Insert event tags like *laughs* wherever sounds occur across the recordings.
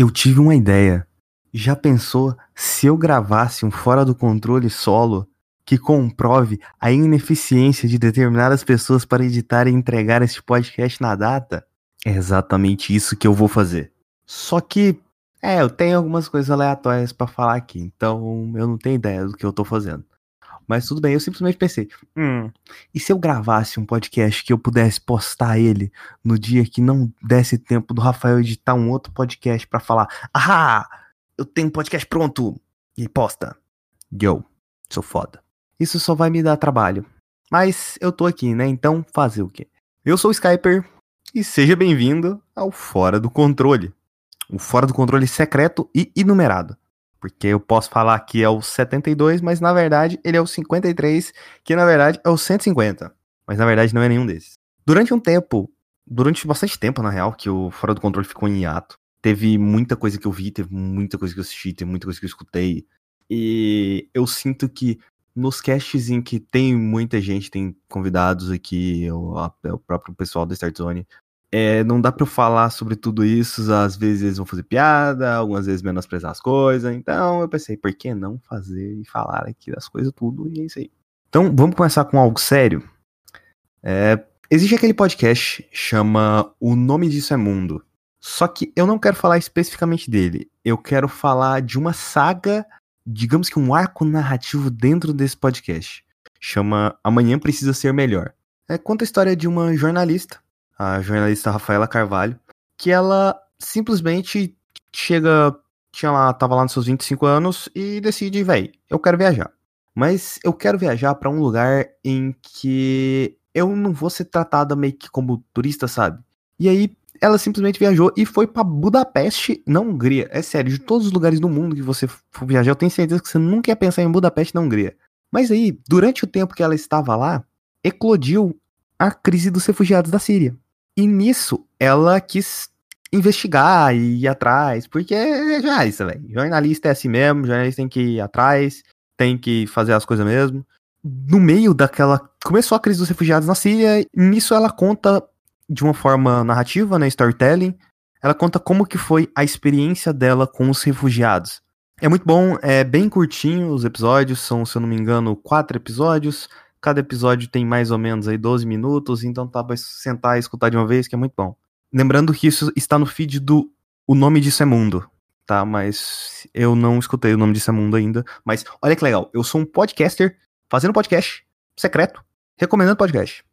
Eu tive uma ideia. Já pensou se eu gravasse um fora do controle solo que comprove a ineficiência de determinadas pessoas para editar e entregar este podcast na data? É exatamente isso que eu vou fazer. Só que, é, eu tenho algumas coisas aleatórias para falar aqui, então eu não tenho ideia do que eu tô fazendo. Mas tudo bem, eu simplesmente pensei, hum, e se eu gravasse um podcast que eu pudesse postar ele no dia que não desse tempo do Rafael editar um outro podcast para falar, ah, eu tenho um podcast pronto e posta. Yo, sou foda. Isso só vai me dar trabalho. Mas eu tô aqui, né? Então fazer o quê? Eu sou o Skyper e seja bem-vindo ao Fora do Controle. O Fora do Controle secreto e enumerado. Porque eu posso falar que é o 72, mas na verdade ele é o 53, que na verdade é o 150. Mas na verdade não é nenhum desses. Durante um tempo, durante bastante tempo na real, que o Fora do Controle ficou em hiato, teve muita coisa que eu vi, teve muita coisa que eu assisti, teve muita coisa que eu escutei. E eu sinto que nos casts em que tem muita gente, tem convidados aqui, o, o próprio pessoal da Start Zone, é, não dá pra eu falar sobre tudo isso, às vezes eles vão fazer piada, algumas vezes menosprezar as coisas, então eu pensei, por que não fazer e falar aqui das coisas tudo, e é isso aí. Então, vamos começar com algo sério. É, existe aquele podcast, chama O Nome Disso é Mundo, só que eu não quero falar especificamente dele, eu quero falar de uma saga, digamos que um arco narrativo dentro desse podcast. Chama Amanhã Precisa Ser Melhor. É, conta a história de uma jornalista a jornalista Rafaela Carvalho, que ela simplesmente chega, tinha lá, tava lá nos seus 25 anos e decide, véi, eu quero viajar. Mas eu quero viajar para um lugar em que eu não vou ser tratada meio que como turista, sabe? E aí ela simplesmente viajou e foi para Budapeste, na Hungria. É sério, de todos os lugares do mundo que você for viajar, eu tenho certeza que você nunca ia pensar em Budapeste, na Hungria. Mas aí, durante o tempo que ela estava lá, eclodiu a crise dos refugiados da Síria. E nisso, ela quis investigar e ir atrás, porque é jornalista, velho. Jornalista é assim mesmo, jornalista tem que ir atrás, tem que fazer as coisas mesmo. No meio daquela. Começou a crise dos refugiados na Síria, nisso ela conta de uma forma narrativa, né? Storytelling. Ela conta como que foi a experiência dela com os refugiados. É muito bom, é bem curtinho os episódios, são, se eu não me engano, quatro episódios. Cada episódio tem mais ou menos aí 12 minutos, então tá pra sentar e escutar de uma vez, que é muito bom. Lembrando que isso está no feed do O Nome Disso é Mundo, tá? Mas eu não escutei o nome disso é mundo ainda. Mas olha que legal, eu sou um podcaster fazendo podcast secreto, recomendando podcast.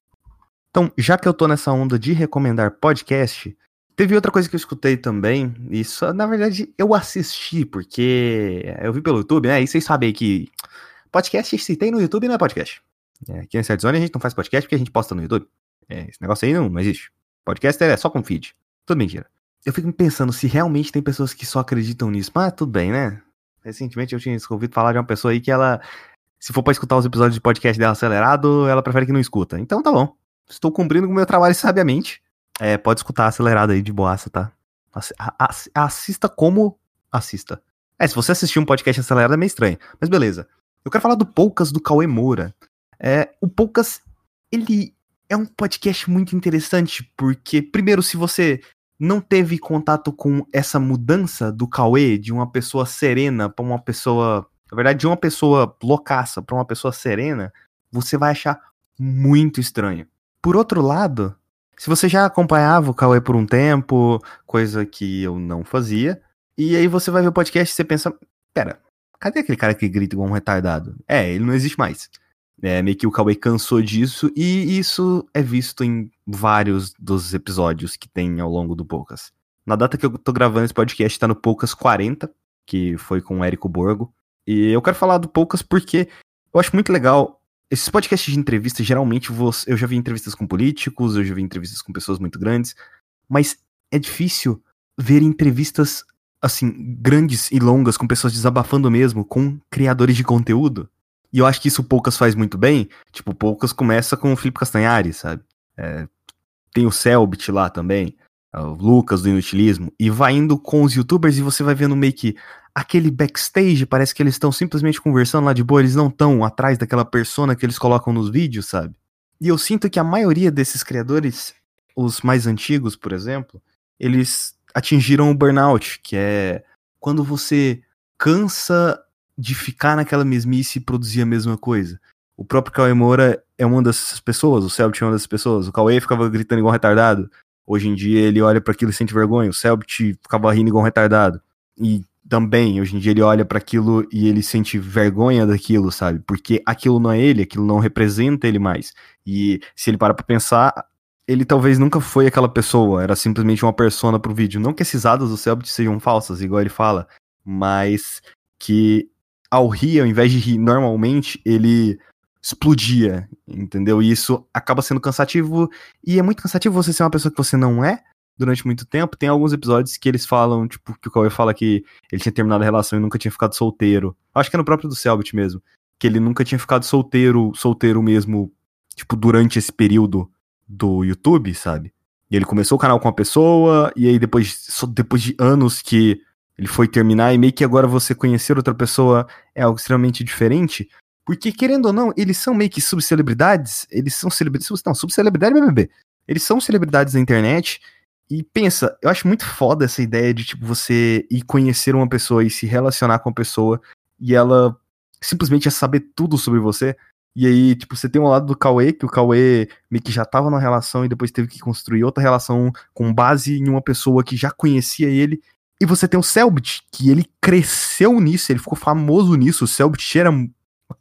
Então, já que eu tô nessa onda de recomendar podcast, teve outra coisa que eu escutei também. Isso, na verdade, eu assisti, porque eu vi pelo YouTube, né? E vocês sabem que podcast se tem no YouTube não é podcast. É, aqui na Inside Zone a gente não faz podcast porque a gente posta no YouTube. É, esse negócio aí não, não existe. Podcast é só com feed. Tudo mentira. Eu fico pensando se realmente tem pessoas que só acreditam nisso. Mas tudo bem, né? Recentemente eu tinha ouvido falar de uma pessoa aí que ela, se for pra escutar os episódios de podcast dela acelerado, ela prefere que não escuta. Então tá bom. Estou cumprindo com o meu trabalho sabiamente. É, pode escutar acelerado aí de boaça, tá? Assista como assista. É, se você assistir um podcast acelerado é meio estranho. Mas beleza. Eu quero falar do Poucas do Cauê Moura. É, o Poucas, ele é um podcast muito interessante, porque, primeiro, se você não teve contato com essa mudança do Cauê, de uma pessoa serena para uma pessoa. Na verdade, de uma pessoa loucaça para uma pessoa serena, você vai achar muito estranho. Por outro lado, se você já acompanhava o Cauê por um tempo, coisa que eu não fazia, e aí você vai ver o podcast e você pensa: pera, cadê aquele cara que grita igual um retardado? É, ele não existe mais. É, meio que o Cauê cansou disso, e isso é visto em vários dos episódios que tem ao longo do Poucas. Na data que eu tô gravando esse podcast, tá no Poucas 40, que foi com o Érico Borgo. E eu quero falar do Poucas porque eu acho muito legal. Esses podcasts de entrevista, geralmente, eu já vi entrevistas com políticos, eu já vi entrevistas com pessoas muito grandes, mas é difícil ver entrevistas, assim, grandes e longas, com pessoas desabafando mesmo, com criadores de conteúdo. E eu acho que isso Poucas faz muito bem. Tipo, Poucas começa com o Felipe Castanhari, sabe? É, tem o Selbit lá também, é, o Lucas do Inutilismo, e vai indo com os youtubers e você vai vendo meio que aquele backstage, parece que eles estão simplesmente conversando lá de boa, eles não estão atrás daquela persona que eles colocam nos vídeos, sabe? E eu sinto que a maioria desses criadores, os mais antigos, por exemplo, eles atingiram o burnout, que é quando você cansa de ficar naquela mesmice e produzir a mesma coisa. O próprio Cauê Moura é uma dessas pessoas, o Selbit é uma dessas pessoas. O Cauê ficava gritando igual um retardado. Hoje em dia ele olha para aquilo e sente vergonha. O Selbit ficava rindo igual um retardado. E também, hoje em dia ele olha para aquilo e ele sente vergonha daquilo, sabe? Porque aquilo não é ele, aquilo não representa ele mais. E se ele para pra pensar, ele talvez nunca foi aquela pessoa, era simplesmente uma persona pro vídeo. Não que esses adas do Selbit sejam falsas, igual ele fala, mas que ao rir, ao invés de rir normalmente, ele explodia, entendeu? E isso acaba sendo cansativo, e é muito cansativo você ser uma pessoa que você não é, durante muito tempo. Tem alguns episódios que eles falam, tipo, que o Cauê fala que ele tinha terminado a relação e nunca tinha ficado solteiro. Acho que é no próprio do Selbit mesmo. Que ele nunca tinha ficado solteiro, solteiro mesmo, tipo, durante esse período do YouTube, sabe? E ele começou o canal com uma pessoa, e aí depois, depois de anos que ele foi terminar, e meio que agora você conhecer outra pessoa é algo extremamente diferente. Porque, querendo ou não, eles são meio que subcelebridades. Eles são celebridades. Não, subcelebridade BBB. Eles são celebridades da internet e pensa, eu acho muito foda essa ideia de, tipo, você ir conhecer uma pessoa e se relacionar com a pessoa e ela simplesmente é saber tudo sobre você. E aí, tipo, você tem um lado do Cauê, que o Cauê meio que já tava numa relação e depois teve que construir outra relação com base em uma pessoa que já conhecia ele. E você tem o Selbit, que ele cresceu nisso, ele ficou famoso nisso. O Selbit era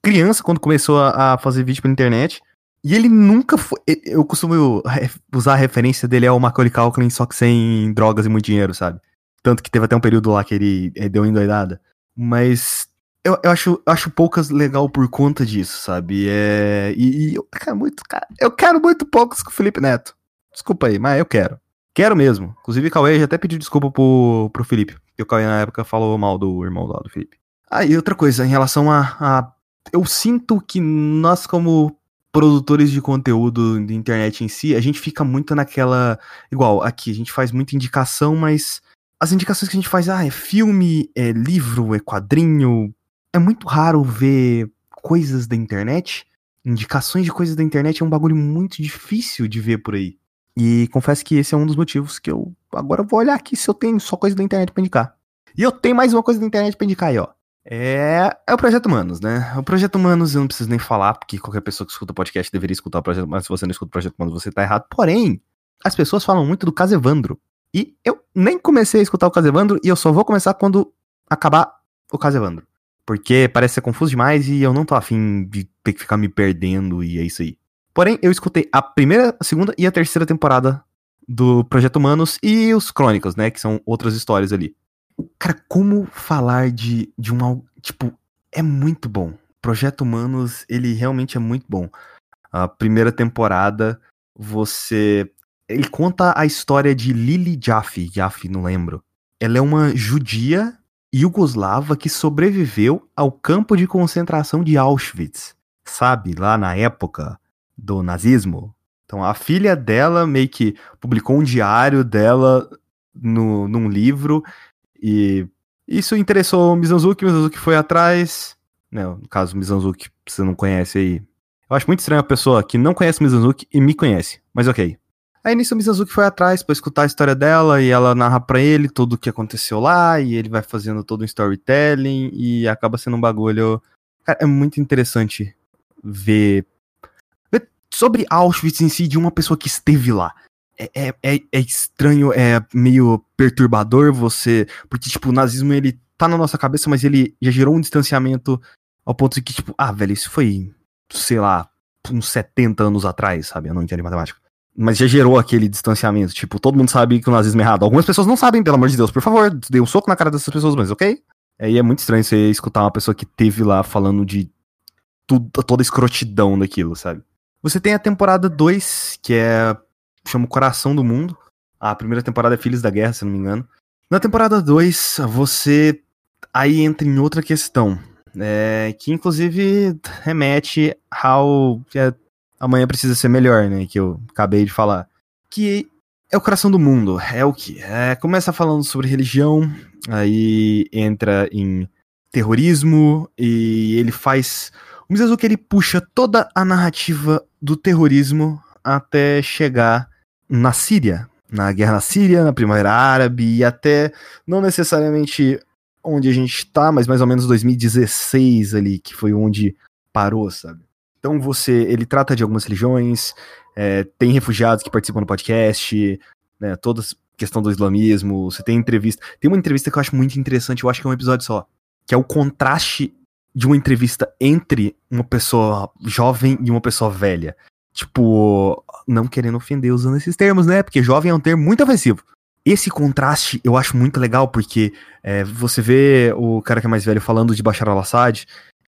criança quando começou a, a fazer vídeo pela internet. E ele nunca foi. Eu costumo usar a referência dele ao Macaulay Culkin, só que sem drogas e muito dinheiro, sabe? Tanto que teve até um período lá que ele, ele deu endoidada. Mas eu, eu acho, acho poucas legal por conta disso, sabe? É, e, e eu quero muito, cara, eu quero muito poucos com o Felipe Neto. Desculpa aí, mas eu quero. Quero mesmo. Inclusive, Cauê já até pediu desculpa pro, pro Felipe. Porque o Cauê na época falou mal do irmão lá do Felipe. Ah, e outra coisa, em relação a, a. Eu sinto que nós, como produtores de conteúdo de internet em si, a gente fica muito naquela. Igual, aqui, a gente faz muita indicação, mas as indicações que a gente faz, ah, é filme, é livro, é quadrinho. É muito raro ver coisas da internet. Indicações de coisas da internet é um bagulho muito difícil de ver por aí. E confesso que esse é um dos motivos que eu agora vou olhar aqui se eu tenho só coisa da internet pra indicar. E eu tenho mais uma coisa da internet pra indicar aí, ó. É, é o Projeto Humanos, né? O Projeto Humanos eu não preciso nem falar, porque qualquer pessoa que escuta o podcast deveria escutar o Projeto Humanos. Se você não escuta o Projeto Humanos, você tá errado. Porém, as pessoas falam muito do Casevandro. E eu nem comecei a escutar o Casevandro e eu só vou começar quando acabar o Casevandro. Porque parece ser confuso demais e eu não tô afim de ter que ficar me perdendo e é isso aí. Porém, eu escutei a primeira, a segunda e a terceira temporada do Projeto Humanos e os Crônicos, né? Que são outras histórias ali. Cara, como falar de, de um. Tipo, é muito bom. Projeto Humanos, ele realmente é muito bom. A primeira temporada, você. Ele conta a história de Lily Jaffe. Jaffe, não lembro. Ela é uma judia yugoslava que sobreviveu ao campo de concentração de Auschwitz. Sabe, lá na época do nazismo. Então a filha dela meio que publicou um diário dela no, num livro e isso interessou o Mizanzuki, o Mizanzuki foi atrás. Né, no caso, o Mizanzuki, você não conhece aí. Eu acho muito estranho a pessoa que não conhece o Mizanzuki e me conhece, mas ok. Aí nisso o Mizanzuki foi atrás para escutar a história dela e ela narra para ele tudo o que aconteceu lá e ele vai fazendo todo um storytelling e acaba sendo um bagulho. Cara, é muito interessante ver, ver sobre Auschwitz em si de uma pessoa que esteve lá é, é, é, é estranho, é meio perturbador você. Porque, tipo, o nazismo ele tá na nossa cabeça, mas ele já gerou um distanciamento ao ponto de que, tipo, ah, velho, isso foi, sei lá, uns 70 anos atrás, sabe? Eu não entendo matemática. Mas já gerou aquele distanciamento. Tipo, todo mundo sabe que o nazismo é errado. Algumas pessoas não sabem, pelo amor de Deus. Por favor, dê um soco na cara dessas pessoas, mas ok? Aí é muito estranho você escutar uma pessoa que teve lá falando de tudo, toda a escrotidão daquilo, sabe? Você tem a temporada 2, que é chama Coração do Mundo. A primeira temporada é Filhos da Guerra, se não me engano. Na temporada 2, você aí entra em outra questão, é, que inclusive remete ao que é, amanhã precisa ser melhor, né? Que eu acabei de falar. Que é o coração do mundo. É o que? É, começa falando sobre religião, aí entra em terrorismo e ele faz. O Mizazuki ele puxa toda a narrativa do terrorismo até chegar na Síria, na guerra na Síria, na Primavera Árabe e até não necessariamente onde a gente tá, mas mais ou menos 2016 ali, que foi onde parou, sabe? Então você, ele trata de algumas religiões, é, tem refugiados que participam do podcast, né, toda questão do islamismo, você tem entrevista. Tem uma entrevista que eu acho muito interessante, eu acho que é um episódio só, que é o contraste de uma entrevista entre uma pessoa jovem e uma pessoa velha. Tipo, não querendo ofender usando esses termos, né? Porque jovem é um termo muito ofensivo. Esse contraste eu acho muito legal, porque é, você vê o cara que é mais velho falando de Bashar al-Assad,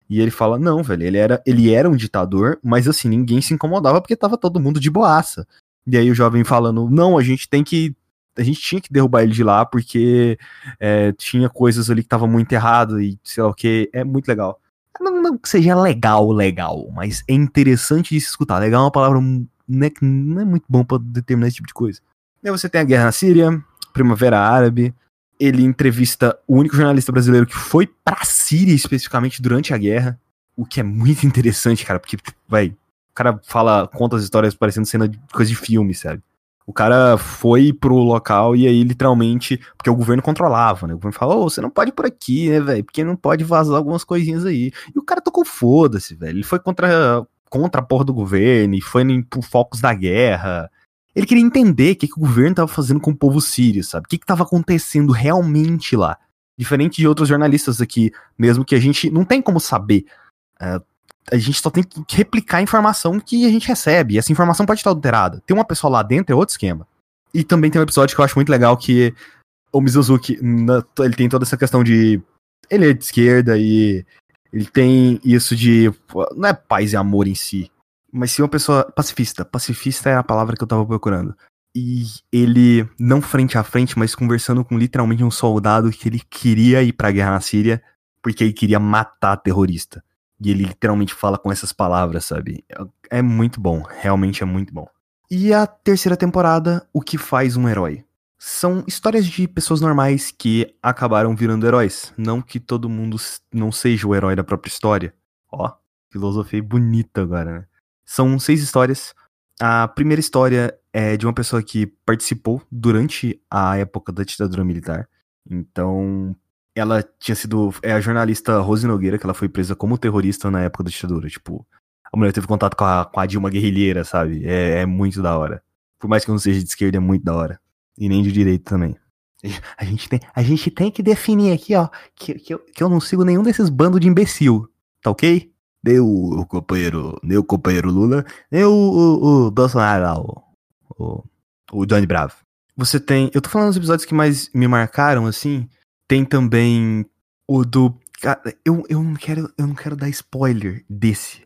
e ele fala, não, velho, ele era, ele era um ditador, mas assim, ninguém se incomodava porque tava todo mundo de boaça. E aí o jovem falando, não, a gente tem que. A gente tinha que derrubar ele de lá porque é, tinha coisas ali que tava muito errado e sei lá o que. É muito legal. Não, não que seja legal, legal, mas é interessante de se escutar. Legal é uma palavra né, que não é muito bom para determinar esse tipo de coisa. E aí você tem a guerra na Síria, Primavera Árabe. Ele entrevista o único jornalista brasileiro que foi pra Síria especificamente durante a guerra. O que é muito *laughs* interessante, cara, porque, vai, o cara fala, conta as histórias parecendo cena de coisa de filme, sabe? O cara foi pro local e aí, literalmente, porque o governo controlava, né? O governo falou, oh, você não pode ir por aqui, né, velho? Porque não pode vazar algumas coisinhas aí. E o cara tocou foda-se, velho. Ele foi contra, contra a porra do governo e foi por focos da guerra. Ele queria entender o que, que o governo estava fazendo com o povo sírio, sabe? O que estava acontecendo realmente lá. Diferente de outros jornalistas aqui, mesmo que a gente não tem como saber. É, a gente só tem que replicar a informação que a gente recebe. E essa informação pode estar alterada. Tem uma pessoa lá dentro, é outro esquema. E também tem um episódio que eu acho muito legal que o Mizuzuki, ele tem toda essa questão de. Ele é de esquerda e ele tem isso de. Não é paz e amor em si, mas sim uma pessoa pacifista. Pacifista é a palavra que eu tava procurando. E ele, não frente a frente, mas conversando com literalmente um soldado que ele queria ir pra guerra na Síria porque ele queria matar terrorista. E ele literalmente fala com essas palavras, sabe? É muito bom, realmente é muito bom. E a terceira temporada, O que faz um herói? São histórias de pessoas normais que acabaram virando heróis. Não que todo mundo não seja o herói da própria história. Ó, filosofia bonita agora, né? São seis histórias. A primeira história é de uma pessoa que participou durante a época da ditadura militar. Então, ela tinha sido. É a jornalista Rose Nogueira, que ela foi presa como terrorista na época da ditadura. Tipo, a mulher teve contato com a, com a Dilma guerrilheira, sabe? É, é muito da hora. Por mais que eu não seja de esquerda, é muito da hora. E nem de direita também. *laughs* A gente tem, a gente tem que definir aqui, ó, que, que, eu, que eu não sigo nenhum desses bandos de imbecil, tá ok? Nem o, o companheiro, nem o companheiro Lula, nem o, o, o Bolsonaro lá, o, o, o Johnny Bravo. Você tem, eu tô falando dos episódios que mais me marcaram, assim, tem também o do. Eu, eu, não quero, eu não quero dar spoiler desse.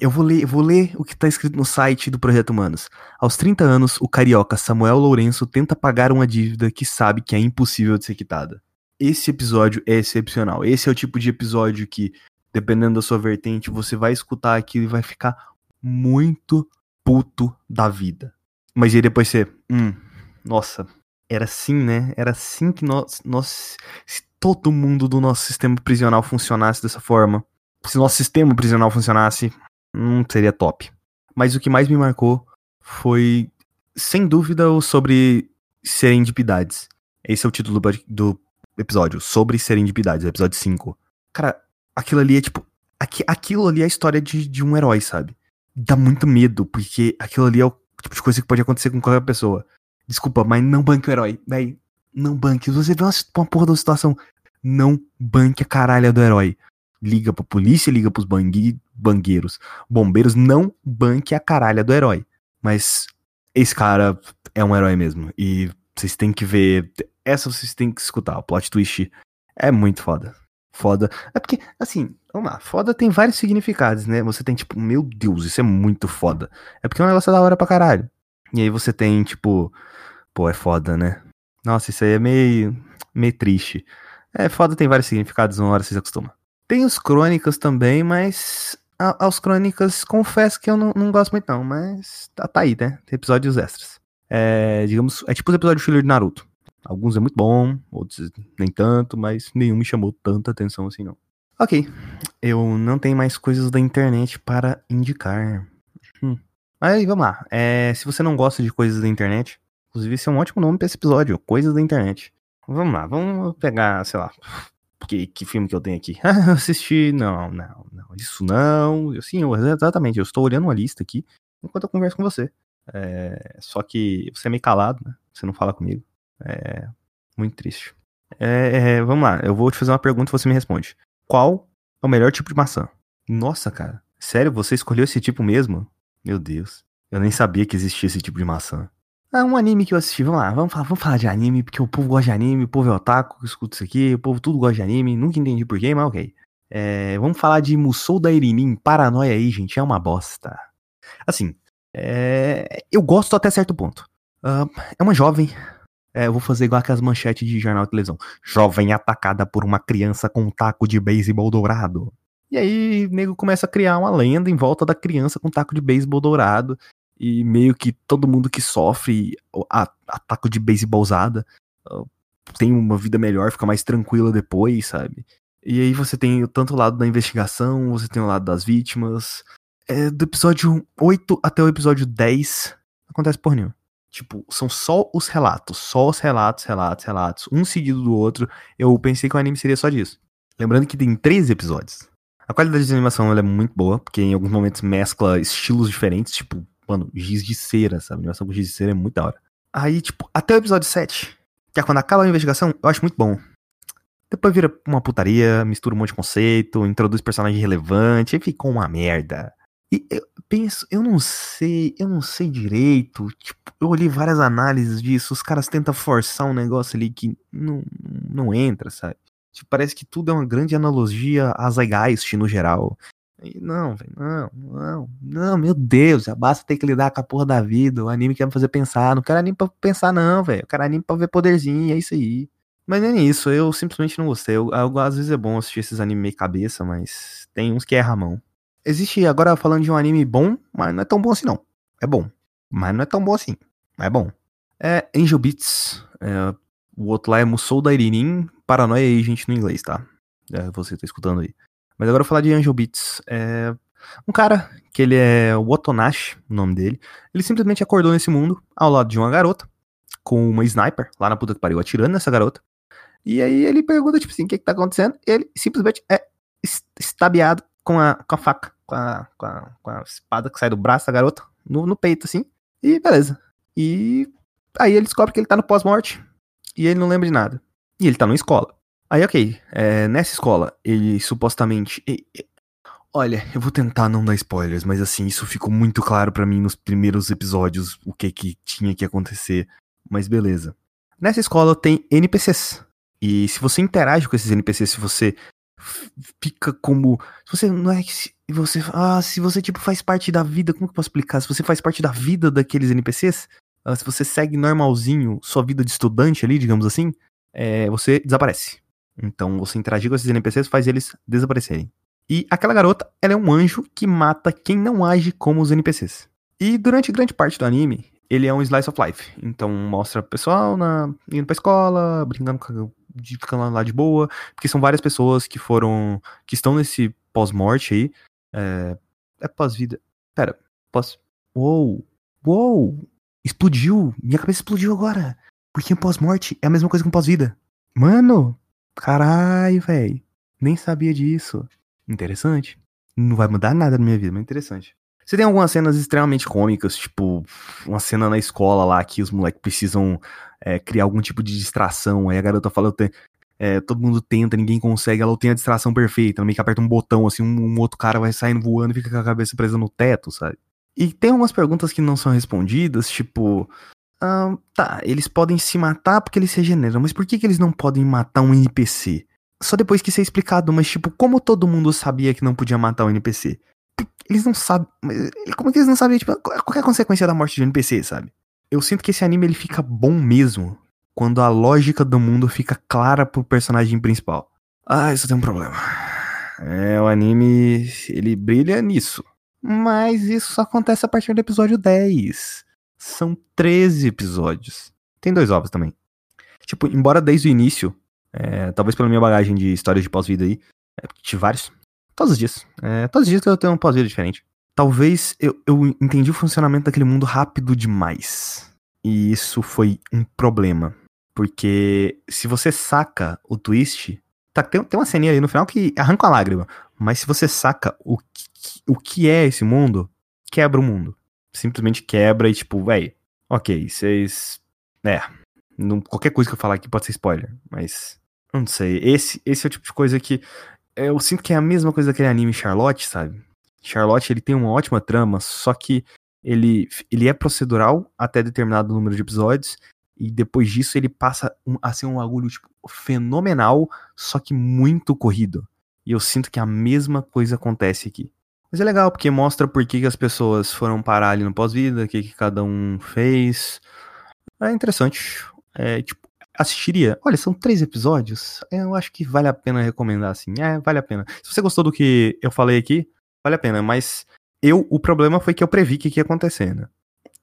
Eu vou ler, eu vou ler o que tá escrito no site do Projeto Humanos. Aos 30 anos, o carioca Samuel Lourenço tenta pagar uma dívida que sabe que é impossível de ser quitada. Esse episódio é excepcional. Esse é o tipo de episódio que, dependendo da sua vertente, você vai escutar aquilo e vai ficar muito puto da vida. Mas aí depois você. Hum, nossa, era assim, né? Era assim que nós, nós. Se todo mundo do nosso sistema prisional funcionasse dessa forma. Se nosso sistema prisional funcionasse, não seria top. Mas o que mais me marcou foi, sem dúvida, o sobre serendipidades. Esse é o título do, episódio, sobre serendipidades, episódio 5. Cara, aquilo ali é tipo. Aqui, aquilo ali é a história de, de um herói, sabe? Dá muito medo, porque aquilo ali é o tipo de coisa que pode acontecer com qualquer pessoa. Desculpa, mas não banque o herói. Véi, não banque. Se você vê uma, porra da situação, não banque a caralha do herói. Liga pra polícia, liga pros bangui, bangueiros. Bombeiros, não banque a caralha do herói. Mas esse cara é um herói mesmo. E vocês têm que ver. Essa vocês têm que escutar. O plot twist é muito foda. Foda. É porque, assim, vamos lá. Foda tem vários significados, né? Você tem, tipo, meu Deus, isso é muito foda. É porque é um negócio da hora pra caralho. E aí você tem, tipo, Pô, é foda, né? Nossa, isso aí é meio, meio triste. É foda, tem vários significados, uma hora vocês acostumam. Tem os crônicas também, mas aos crônicas confesso que eu não, não gosto muito não, mas tá, tá aí, né? Tem episódios extras. É, digamos, é tipo os episódios filler de Naruto. Alguns é muito bom, outros nem tanto, mas nenhum me chamou tanta atenção assim não. Ok, eu não tenho mais coisas da internet para indicar. Hum. Mas vamos lá, é, se você não gosta de coisas da internet, Inclusive, esse é um ótimo nome pra esse episódio, Coisas da Internet. Vamos lá, vamos pegar, sei lá, que, que filme que eu tenho aqui? *laughs* Ah, assisti, não, não, não, isso não. Sim, eu, exatamente, eu estou olhando uma lista aqui enquanto eu converso com você. É, só que você é meio calado, né? Você não fala comigo. É muito triste. É, é, vamos lá, eu vou te fazer uma pergunta e você me responde. Qual é o melhor tipo de maçã? Nossa, cara. Sério, você escolheu esse tipo mesmo? Meu Deus. Eu nem sabia que existia esse tipo de maçã. Ah, um anime que eu assisti, vamos lá, vamos falar, vamos falar de anime, porque o povo gosta de anime, o povo é otaku escuta isso aqui, o povo tudo gosta de anime, nunca entendi porquê, mas ok. É, vamos falar de Musou da Irinin, Paranoia aí, gente, é uma bosta. Assim, é, eu gosto até certo ponto. Uh, é uma jovem, é, eu vou fazer igual aquelas manchetes de jornal de televisão. Jovem atacada por uma criança com um taco de beisebol dourado. E aí, o nego começa a criar uma lenda em volta da criança com taco de beisebol dourado. E meio que todo mundo que sofre ataque de beisebol usada tem uma vida melhor, fica mais tranquila depois, sabe? E aí você tem tanto o lado da investigação, você tem o lado das vítimas. É, do episódio 8 até o episódio 10, acontece por nenhum. Tipo, são só os relatos, só os relatos, relatos, relatos, um seguido do outro. Eu pensei que o anime seria só disso. Lembrando que tem 13 episódios. A qualidade de animação é muito boa, porque em alguns momentos mescla estilos diferentes, tipo, mano, giz de cera, sabe? A animação com giz de cera é muito da hora. Aí, tipo, até o episódio 7, que é quando acaba a investigação, eu acho muito bom. Depois vira uma putaria, mistura um monte de conceito, introduz personagem relevante, e ficou uma merda. E eu penso, eu não sei, eu não sei direito. Tipo, eu olhei várias análises disso, os caras tentam forçar um negócio ali que não, não entra, sabe? Tipo, parece que tudo é uma grande analogia a Zeitgeist no geral. E não, não, não, não, meu Deus, já basta ter que lidar com a porra da vida. O anime quer me fazer pensar. Não quero anime pra pensar, não, velho. Eu quero anime pra ver poderzinho, é isso aí. Mas nem isso, eu simplesmente não gostei. Eu, eu, às vezes é bom assistir esses animes meio cabeça, mas tem uns que erra a mão. Existe, agora falando de um anime bom, mas não é tão bom assim não. É bom, mas não é tão bom assim. Mas é bom. É Angel Beats. É, o outro lá é Musou Dairirin, Paranoia Agent no inglês, tá? É, você tá escutando aí. Mas agora eu vou falar de Angel Beats. É um cara que ele é o Otonashi, o nome dele. Ele simplesmente acordou nesse mundo ao lado de uma garota com uma sniper lá na puta que pariu atirando nessa garota. E aí ele pergunta tipo assim, o que que tá acontecendo? E ele simplesmente é estabeado com a, com a faca, com a, com a, com a espada que sai do braço da garota no, no peito assim. E beleza. E aí ele descobre que ele tá no pós-morte e ele não lembra de nada. E ele tá numa escola. Aí, ok, é, nessa escola, ele supostamente. E, e, olha, eu vou tentar não dar spoilers, mas assim, isso ficou muito claro para mim nos primeiros episódios o que que tinha que acontecer. Mas beleza. Nessa escola tem NPCs. E se você interage com esses NPCs, se você fica como. Se você não é que. Você, ah, se você tipo faz parte da vida, como que eu posso explicar? Se você faz parte da vida daqueles NPCs, ah, se você segue normalzinho sua vida de estudante ali, digamos assim, é, você desaparece. Então, você interagir com esses NPCs faz eles desaparecerem. E aquela garota, ela é um anjo que mata quem não age como os NPCs. E durante grande parte do anime, ele é um slice of life. Então mostra o pessoal na, indo pra escola, brincando, de, ficando lá de boa. Porque são várias pessoas que foram. que estão nesse pós-morte aí. É, é pós-vida. Pera, pós. Uou! Uou! Explodiu! Minha cabeça explodiu agora! Porque pós-morte é a mesma coisa que um pós-vida. Mano! Caralho, velho! Nem sabia disso. Interessante. Não vai mudar nada na minha vida, mas interessante. Você tem algumas cenas extremamente cômicas, tipo, uma cena na escola lá que os moleques precisam é, criar algum tipo de distração. Aí a garota fala, é, todo mundo tenta, ninguém consegue, ela tem a distração perfeita. Ela meio que aperta um botão, assim, um, um outro cara vai saindo voando e fica com a cabeça presa no teto, sabe? E tem algumas perguntas que não são respondidas, tipo. Ah, tá, eles podem se matar porque eles se regeneram, mas por que, que eles não podem matar um NPC? Só depois que isso é explicado, mas tipo, como todo mundo sabia que não podia matar um NPC? Eles não sabem. Como é que eles não sabem, tipo, qual é a consequência da morte de um NPC, sabe? Eu sinto que esse anime ele fica bom mesmo quando a lógica do mundo fica clara pro personagem principal. Ah, isso tem um problema. É, o anime, ele brilha nisso. Mas isso só acontece a partir do episódio 10. São 13 episódios. Tem dois ovos também. Tipo, embora desde o início, é, talvez pela minha bagagem de histórias de pós-vida aí, é, tive vários. Todos os dias. É, todos os dias que eu tenho um pós-vida diferente. Talvez eu, eu entendi o funcionamento daquele mundo rápido demais. E isso foi um problema. Porque se você saca o twist. Tá, tem, tem uma ceninha aí no final que arranca a lágrima. Mas se você saca o o que é esse mundo, quebra o mundo. Simplesmente quebra e, tipo, véi, ok, vocês. É. Não, qualquer coisa que eu falar aqui pode ser spoiler, mas. Não sei. Esse, esse é o tipo de coisa que. Eu sinto que é a mesma coisa daquele anime Charlotte, sabe? Charlotte, ele tem uma ótima trama, só que ele, ele é procedural até determinado número de episódios, e depois disso ele passa um, a ser um bagulho tipo, fenomenal, só que muito corrido. E eu sinto que a mesma coisa acontece aqui. Mas é legal, porque mostra por que, que as pessoas foram parar ali no pós-vida, o que, que cada um fez. É interessante. É, tipo, assistiria. Olha, são três episódios. Eu acho que vale a pena recomendar, assim. É, vale a pena. Se você gostou do que eu falei aqui, vale a pena. Mas eu, o problema foi que eu previ que, que ia acontecer, né?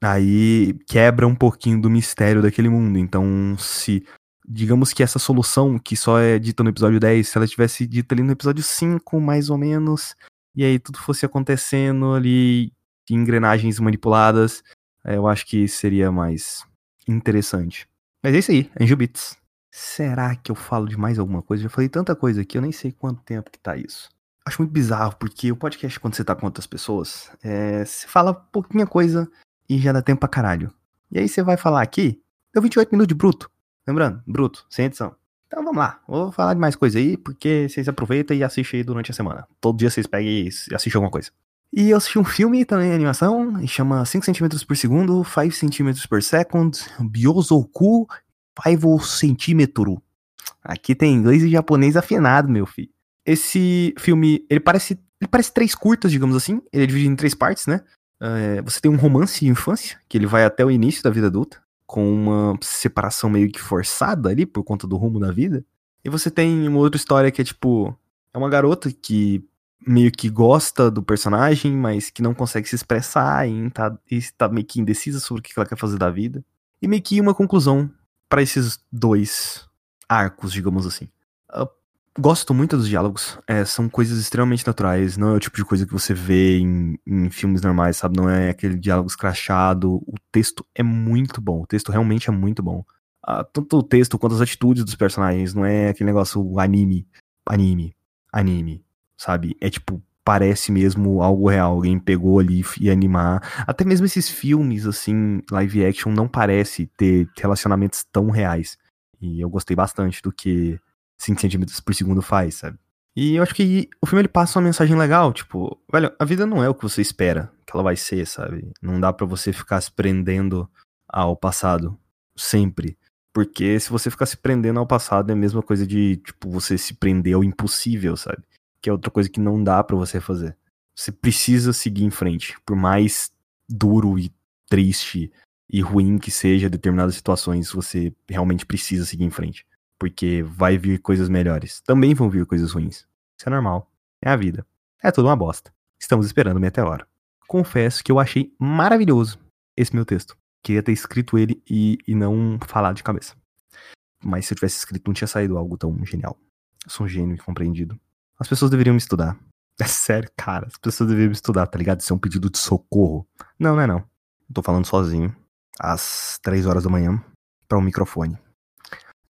Aí quebra um pouquinho do mistério daquele mundo. Então, se digamos que essa solução, que só é dita no episódio 10, se ela tivesse dita ali no episódio 5, mais ou menos, e aí tudo fosse acontecendo ali, engrenagens manipuladas, é, eu acho que seria mais interessante. Mas é isso aí, Angel Beats. Será que eu falo de mais alguma coisa? Já falei tanta coisa aqui, eu nem sei quanto tempo que tá isso. Acho muito bizarro, porque o podcast, quando você tá com outras pessoas, é, você fala pouquinha coisa e já dá tempo pra caralho. E aí você vai falar aqui, deu 28 minutos de bruto. Lembrando, bruto, sem edição. Então vamos lá, vou falar de mais coisa aí, porque vocês aproveitam e assistem aí durante a semana. Todo dia vocês pegam e assistem alguma coisa. E eu assisti um filme também, animação, e chama 5 cm por segundo, 5 cm per second, Byozoku 5 cm. Aqui tem inglês e japonês afinado, meu filho. Esse filme, ele parece, ele parece três curtas, digamos assim. Ele é dividido em três partes, né? É, você tem um romance de infância, que ele vai até o início da vida adulta com uma separação meio que forçada ali por conta do rumo da vida. E você tem uma outra história que é tipo, é uma garota que meio que gosta do personagem, mas que não consegue se expressar e tá, e tá meio que indecisa sobre o que ela quer fazer da vida. E meio que uma conclusão para esses dois arcos, digamos assim. Gosto muito dos diálogos, é, são coisas extremamente naturais, não é o tipo de coisa que você vê em, em filmes normais, sabe? Não é aquele diálogo escrachado. O texto é muito bom, o texto realmente é muito bom. Ah, tanto o texto quanto as atitudes dos personagens, não é aquele negócio anime, anime, anime, sabe? É tipo, parece mesmo algo real, alguém pegou ali e animar. Até mesmo esses filmes, assim, live action, não parece ter relacionamentos tão reais. E eu gostei bastante do que 5 centímetros por segundo faz, sabe? E eu acho que o filme ele passa uma mensagem legal, tipo, velho, a vida não é o que você espera que ela vai ser, sabe? Não dá para você ficar se prendendo ao passado sempre. Porque se você ficar se prendendo ao passado é a mesma coisa de, tipo, você se prender ao impossível, sabe? Que é outra coisa que não dá para você fazer. Você precisa seguir em frente, por mais duro e triste e ruim que seja determinadas situações, você realmente precisa seguir em frente porque vai vir coisas melhores. Também vão vir coisas ruins. Isso é normal. É a vida. É tudo uma bosta. Estamos esperando o meteoro. Confesso que eu achei maravilhoso esse meu texto. Queria ter escrito ele e, e não falar de cabeça. Mas se eu tivesse escrito, não tinha saído algo tão genial. Eu sou um gênio incompreendido. As pessoas deveriam me estudar. *laughs* É sério, cara. As pessoas deveriam me estudar, tá ligado? Isso é um pedido de socorro. Não, não é não. Eu tô falando sozinho. Às três horas da manhã. para um microfone.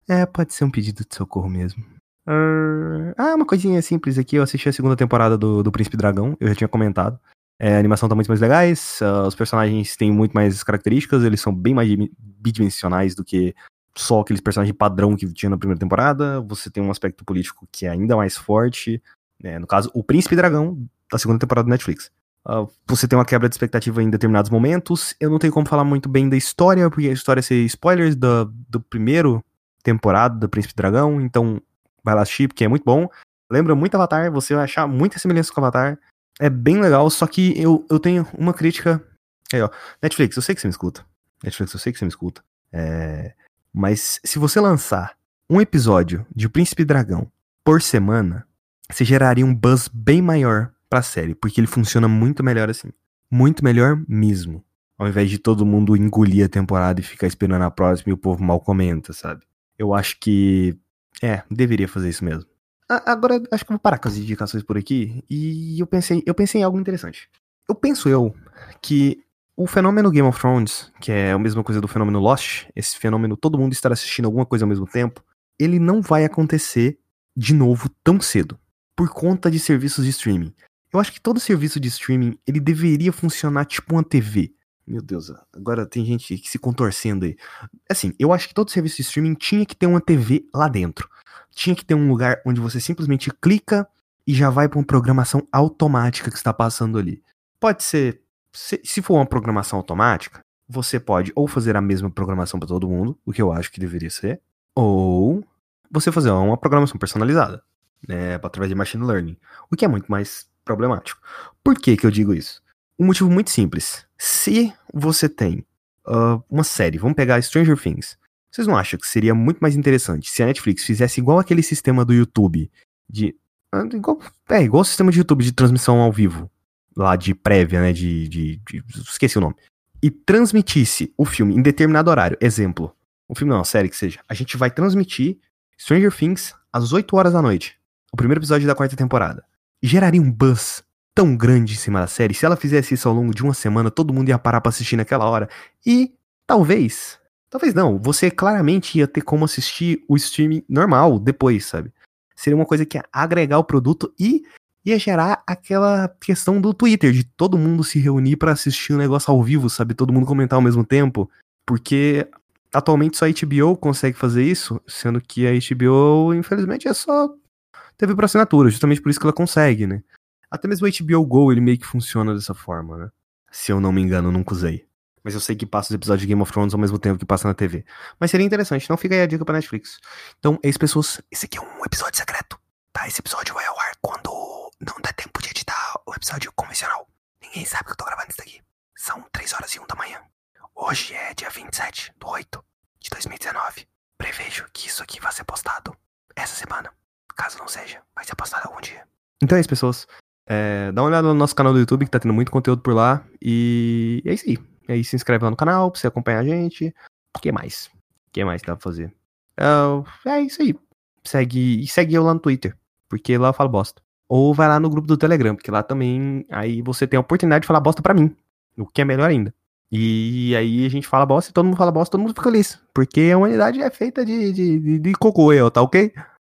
É, pode ser um pedido de socorro mesmo. Uh, ah, uma coisinha simples aqui. Eu assisti a segunda temporada do, do Príncipe Dragão, eu já tinha comentado. É, a animação tá muito mais legais, uh, os personagens têm muito mais características, eles são bem mais bidimensionais do que só aqueles personagens padrão que tinha na primeira temporada. Você tem um aspecto político que é ainda mais forte. Né? No caso, o Príncipe Dragão, da segunda temporada do Netflix. Uh, você tem uma quebra de expectativa em determinados momentos. Eu não tenho como falar muito bem da história, porque a história é ser spoilers do, do primeiro temporada do Príncipe Dragão, então vai lá assistir, porque é muito bom. Lembra muito Avatar, você vai achar muita semelhança com Avatar. É bem legal, só que eu, eu tenho uma crítica. Aí, ó. Netflix, eu sei que você me escuta. Netflix, eu sei que você me escuta. É... Mas se você lançar um episódio de Príncipe Dragão por semana, você geraria um buzz bem maior pra série, porque ele funciona muito melhor assim. Muito melhor mesmo. Ao invés de todo mundo engolir a temporada e ficar esperando a próxima e o povo mal comenta, sabe? Eu acho que. É, deveria fazer isso meso. Agora, acho que eu vou parar com as indicações por aqui. E eu pensei, eu pensei em algo interessante. Eu penso eu que o fenômeno Game of Thrones, que é a mesma coisa do fenômeno Lost, esse fenômeno todo mundo estar assistindo alguma coisa ao mesmo tempo, ele não vai acontecer de novo tão cedo, por conta de serviços de streaming. Eu acho que todo serviço de streaming, ele deveria funcionar tipo uma TV. Meu Deus, agora tem gente se contorcendo aí. Assim, eu acho que todo serviço de streaming tinha que ter uma TV lá dentro. Tinha que ter um lugar onde você simplesmente clica e já vai para uma programação automática que está passando ali. Pode ser, se, se for uma programação automática, você pode ou fazer a mesma programação para todo mundo, o que eu acho que deveria ser, ou você fazer uma programação personalizada, né, através de machine learning, o que é muito mais problemático. Por que que eu digo isso? Um motivo muito simples. Se você tem uh, uma série, vamos pegar Stranger Things, vocês não acham que seria muito mais interessante se a Netflix fizesse igual aquele sistema do YouTube de ah, igual, é, igual o sistema de YouTube de transmissão ao vivo. Lá de prévia, né? De, de, de, Esqueci o nome. E transmitisse o filme em determinado horário. Exemplo. Um filme não, série que seja. A gente vai transmitir Stranger Things às 8 horas da noite. O primeiro episódio da quarta temporada. Geraria um buzz tão grande em cima da série. Se ela fizesse isso ao longo de uma semana, todo mundo ia parar pra assistir naquela hora. E talvez. Talvez não. Você claramente ia ter como assistir o streaming normal depois, sabe? seria uma coisa que ia agregar o produto e ia gerar aquela questão do Twitter, de todo mundo se reunir para assistir um negócio ao vivo, sabe? Todo mundo comentar ao mesmo tempo. Porque atualmente só a HBO consegue fazer isso, sendo que a HBO, infelizmente, é só TV por assinatura, justamente por isso que ela consegue, né? Até mesmo o HBO Go, ele meio que funciona dessa forma, né? Se eu não me engano, nunca usei. Mas eu sei que passa os episódios de Game of Thrones ao mesmo tempo que passa na TV. Mas seria interessante, não fica aí a dica pra Netflix. Então, é isso, pessoas. Esse aqui é um episódio secreto, tá? Esse episódio vai ao ar quando não der tempo de editar o episódio convencional. Ninguém sabe que eu tô gravando isso daqui. São 3 horas e 1 da manhã. Hoje é dia 27 do 8 de 2019. Prevejo que isso aqui vai ser postado essa semana. Caso não seja, vai ser postado algum dia. Então é isso, pessoas. É, dá uma olhada no nosso canal do YouTube, que tá tendo muito conteúdo por lá. E é isso aí. E aí se inscreve lá no canal pra você acompanhar a gente. O que mais? O que mais dá pra fazer? É, é isso aí. Segue, e segue eu lá no Twitter, porque lá eu falo bosta. Ou vai lá no grupo do Telegram, porque lá também aí você tem a oportunidade de falar bosta pra mim. O que é melhor ainda. E aí a gente fala bosta e todo mundo fala bosta, todo mundo fica feliz. Porque a humanidade é feita de, de, de, de cocô, eu, tá ok?